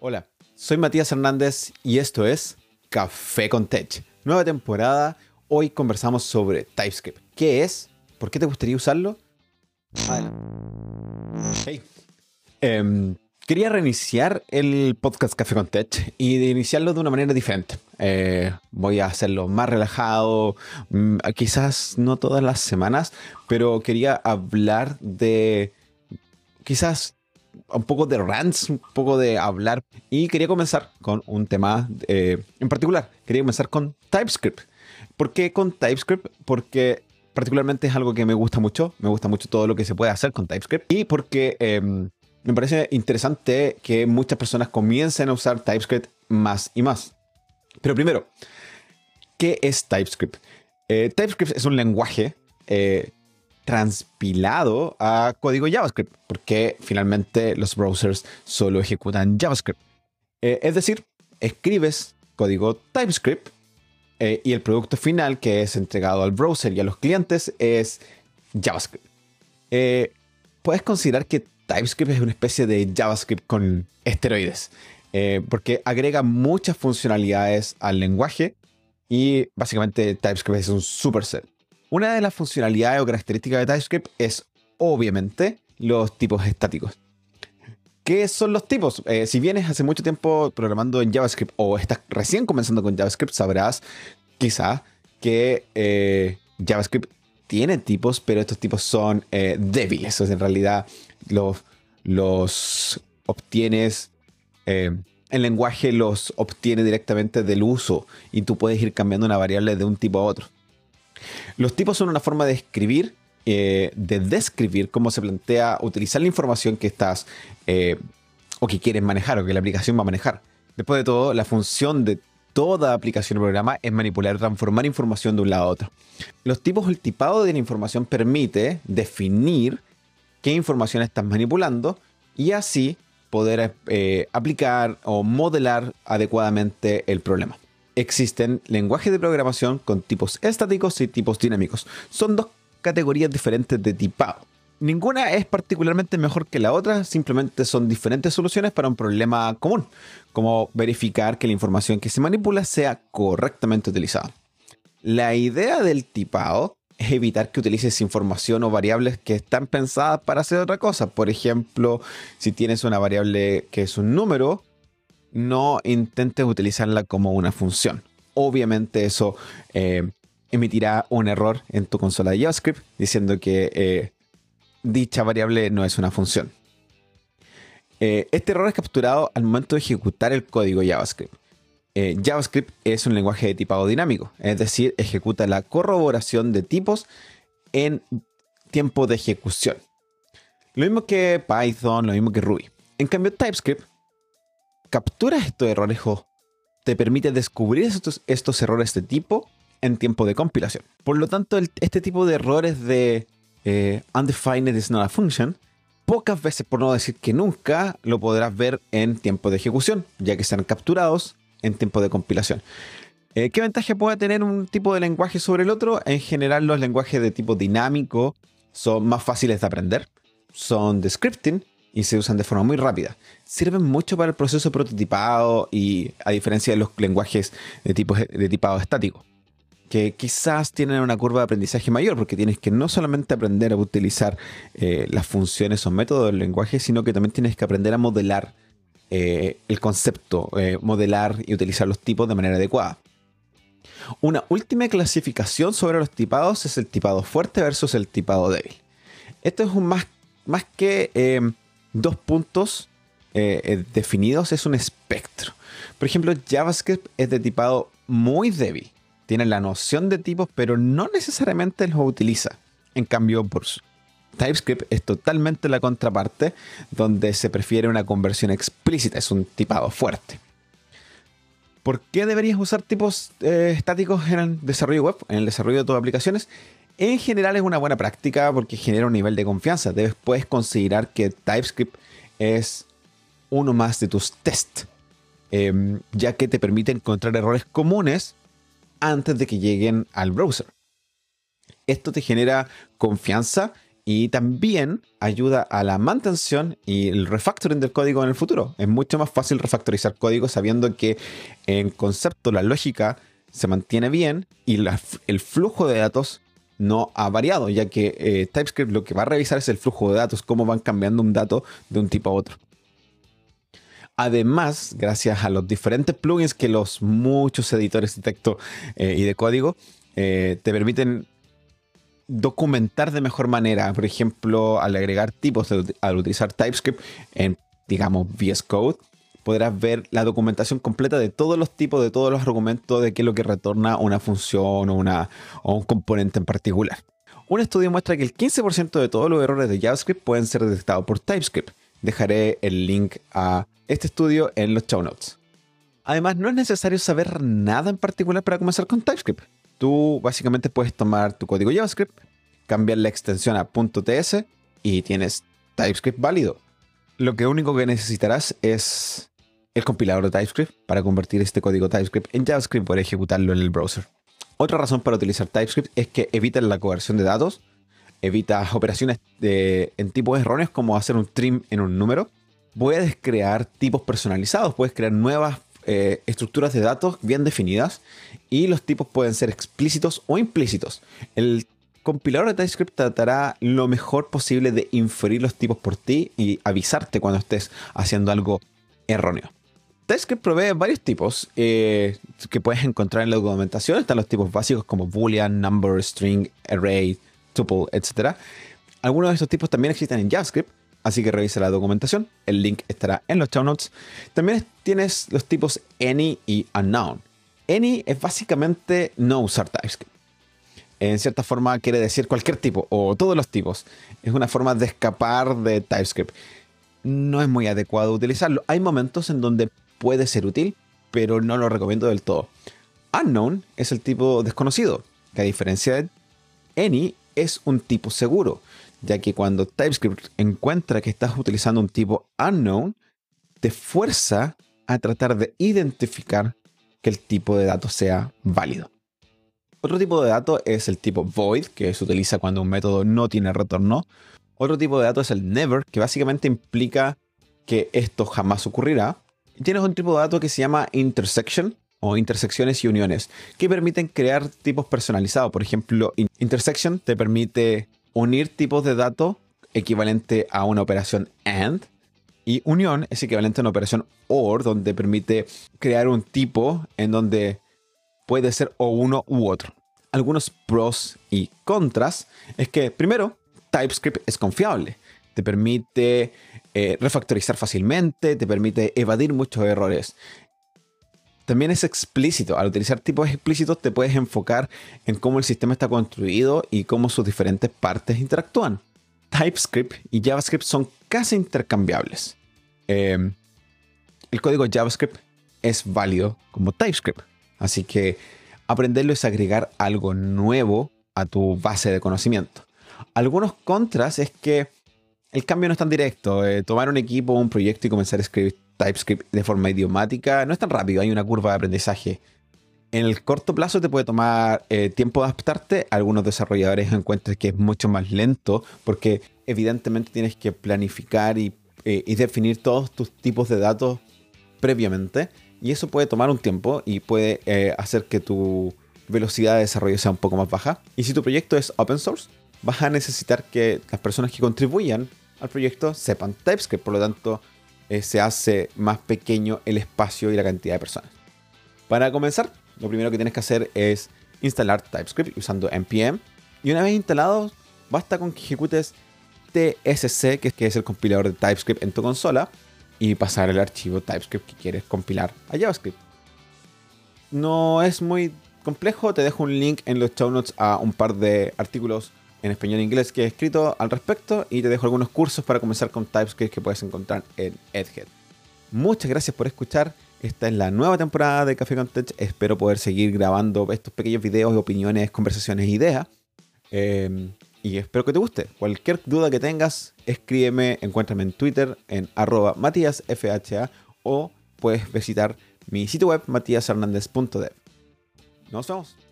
Hola, soy Matías Hernández y esto es Café con Tech. Nueva temporada, hoy conversamos sobre TypeScript. ¿Qué es? ¿Por qué te gustaría usarlo? Hey. Em, quería reiniciar el podcast Café con Tech y de iniciarlo de una manera diferente. Eh, voy a hacerlo más relajado, mm, quizás no todas las semanas, pero quería hablar de quizás un poco de rants, un poco de hablar. Y quería comenzar con un tema eh, en particular. Quería comenzar con TypeScript. ¿Por qué con TypeScript? Porque particularmente es algo que me gusta mucho. Me gusta mucho todo lo que se puede hacer con TypeScript. Y porque em, me parece interesante que muchas personas comiencen a usar TypeScript más y más. Pero primero, ¿qué es TypeScript? Eh, TypeScript es un lenguaje eh, transpilado a código JavaScript, porque finalmente los browsers solo ejecutan JavaScript. Eh, es decir, escribes código TypeScript eh, y el producto final que es entregado al browser y a los clientes es JavaScript. Eh, puedes considerar que TypeScript es una especie de JavaScript con esteroides, porque agrega muchas funcionalidades al lenguaje y básicamente TypeScript es un superset. Una de las funcionalidades o características de TypeScript es obviamente los tipos estáticos. ¿Qué son los tipos? Eh, si vienes hace mucho tiempo programando en JavaScript o estás recién comenzando con JavaScript, sabrás quizá que eh, JavaScript tiene tipos, pero estos tipos son eh, débiles. En realidad los, los obtienes, el lenguaje los obtiene directamente del uso y tú puedes ir cambiando una variable de un tipo a otro. Los tipos son una forma de escribir, eh, de describir cómo se plantea utilizar la información que estás eh, o que quieres manejar o que la aplicación va a manejar. Después de todo, la función de toda aplicación o programa es manipular, transformar información de un lado a otro. Los tipos, el tipado de la información permite definir qué información estás manipulando y así poder eh, aplicar o modelar adecuadamente el problema existen lenguajes de programación con tipos estáticos y tipos dinámicos. Son dos categorías diferentes de tipado. Ninguna es particularmente mejor que la otra, simplemente son diferentes soluciones para un problema común, como verificar que la información que se manipula sea correctamente utilizada. La idea del tipado es evitar que utilices información o variables que están pensadas para hacer otra cosa. Por ejemplo, si tienes una variable que es un número, no intentes utilizarla como una función. Obviamente eso eh, emitirá un error en tu consola de JavaScript diciendo que eh, dicha variable no es una función. Eh, este error es capturado al momento de ejecutar el código JavaScript. JavaScript es un lenguaje de tipado dinámico, es decir, ejecuta la corroboración de tipos en tiempo de ejecución. Lo mismo que Python, lo mismo que Ruby. En cambio, TypeScript capturas estos errores te permite descubrir estos, errores de tipo en tiempo de compilación. Por lo tanto, este tipo de errores de eh, undefined is not a function, pocas veces, por no decir que nunca, lo podrás ver en tiempo de ejecución, ya que están capturados en tiempo de compilación. Eh, ¿Qué ventaja puede tener un tipo de lenguaje sobre el otro? En general, los lenguajes de tipo dinámico son más fáciles de aprender, son de scripting y se usan de forma muy rápida. Sirven mucho para el proceso prototipado y a diferencia de los lenguajes de, tipo, de tipado estático, que quizás tienen una curva de aprendizaje mayor porque tienes que no solamente aprender a utilizar eh, las funciones o métodos del lenguaje, sino que también tienes que aprender a modelar eh, el concepto, eh, modelar y utilizar los tipos de manera adecuada. Una última clasificación sobre los tipados es el tipado fuerte versus el tipado débil. Esto es un más, más que dos puntos eh, eh, definidos es un espectro. Por ejemplo, JavaScript es de tipado muy débil. Tiene la noción de tipos, pero no necesariamente los utiliza. En cambio, TypeScript es totalmente la contraparte, donde se prefiere una conversión explícita, es un tipado fuerte. ¿Por qué deberías usar tipos eh, estáticos en el desarrollo web, en el desarrollo de tus aplicaciones? En general es una buena práctica porque genera un nivel de confianza. Debes, puedes considerar que TypeScript es uno más de tus tests, em, ya que te permite encontrar errores comunes antes de que lleguen al browser. Esto te genera confianza y también ayuda a la mantención y el refactoring del código en el futuro. Es mucho más fácil refactorizar código sabiendo que en concepto la lógica se mantiene bien y el flujo de datos no ha variado, ya que eh, TypeScript lo que va a revisar es el flujo de datos, cómo van cambiando un dato de un tipo a otro. Además, gracias a los diferentes plugins que los muchos editores de texto eh, y de código eh, te permiten documentar de mejor manera. Por ejemplo, al agregar tipos, al utilizar TypeScript en, digamos, VS Code, podrás ver la documentación completa de todos los tipos, de todos los argumentos, de qué es lo que retorna una función o, una, o un componente en particular. Un estudio muestra que el 15% de todos los errores de JavaScript pueden ser detectados por TypeScript. Dejaré el link a este estudio en los show notes. Además, no es necesario saber nada en particular para comenzar con TypeScript tú básicamente puedes tomar tu código JavaScript, cambiar la extensión a .ts y tienes TypeScript válido. Lo que único que necesitarás es el compilador de TypeScript para convertir este código TypeScript en JavaScript para ejecutarlo en el browser. Otra razón para utilizar TypeScript es que evita la conversión de datos, evita operaciones en tipos erróneos como hacer un trim en un número. Puedes crear tipos personalizados, puedes crear nuevas eh, estructuras de datos bien definidas y los tipos pueden ser explícitos o implícitos. El compilador de TypeScript tratará lo mejor posible de inferir los tipos por ti y avisarte cuando estés haciendo algo erróneo. TypeScript provee varios tipos eh, que puedes encontrar en la documentación. Están los tipos básicos como boolean, number, string, array, tuple, etc. Algunos de estos tipos también existen en JavaScript Así que revisa la documentación. El link estará en los show notes. También tienes los tipos any y unknown. Any es básicamente no usar TypeScript. En cierta forma quiere decir cualquier tipo o todos los tipos. Es una forma de escapar de TypeScript. No es muy adecuado utilizarlo. Hay momentos en donde puede ser útil, pero no lo recomiendo del todo. Unknown es el tipo desconocido, que a diferencia de any es un tipo seguro ya que cuando TypeScript encuentra que estás utilizando un tipo unknown, te fuerza a tratar de identificar que el tipo de dato sea válido. Otro tipo de dato es el tipo void, que se utiliza cuando un método no tiene retorno. Otro tipo de dato es el never, que básicamente implica que esto jamás ocurrirá. Tienes un tipo de dato que se llama intersection o intersecciones y uniones, que permiten crear tipos personalizados. Por ejemplo, intersection te permite unir tipos de datos equivalente a una operación AND. Y unión es equivalente a una operación OR, donde permite crear un tipo en donde puede ser o uno u otro. Algunos pros y contras es que, primero, TypeScript es confiable. Te permite eh, refactorizar fácilmente, te permite evadir muchos errores. También es explícito. Al utilizar tipos explícitos te puedes enfocar en cómo el sistema está construido y cómo sus diferentes partes interactúan. TypeScript y JavaScript son casi intercambiables. Em, el código JavaScript es válido como TypeScript. Así que aprenderlo es agregar algo nuevo a tu base de conocimiento. Algunos contras es que el cambio no es tan directo. Eh, tomar un equipo, un proyecto y comenzar a escribir TypeScript de forma idiomática no es tan rápido, hay una curva de aprendizaje. En el corto plazo te puede tomar eh, tiempo de adaptarte. Algunos desarrolladores encuentran que es mucho más lento porque evidentemente tienes que planificar y, eh, definir todos tus tipos de datos previamente. Y eso puede tomar un tiempo y puede hacer que tu velocidad de desarrollo sea un poco más baja. Y si tu proyecto es open source, vas a necesitar que las personas que contribuyan al proyecto sepan TypeScript. Por lo tanto, eh, se hace más pequeño el espacio y la cantidad de personas. Para comenzar, lo primero que tienes que hacer es instalar TypeScript usando npm. Y una vez instalado, basta con que ejecutes tsc, que es el compilador de TypeScript en tu consola, y pasar el archivo TypeScript que quieres compilar a JavaScript. No es muy complejo, te dejo un link en los show notes a un par de artículos en español e inglés que he escrito al respecto y te dejo algunos cursos para comenzar con TypeScript que puedes encontrar en Edhead. Muchas gracias por escuchar. Esta es la nueva temporada de Café con Espero poder seguir grabando estos pequeños videos, opiniones, conversaciones, ideas. Em, y espero que te guste. Cualquier duda que tengas, escríbeme, encuéntrame en Twitter en arroba matíasfha o puedes visitar mi sitio web matíashernandez.dev. Nos vemos.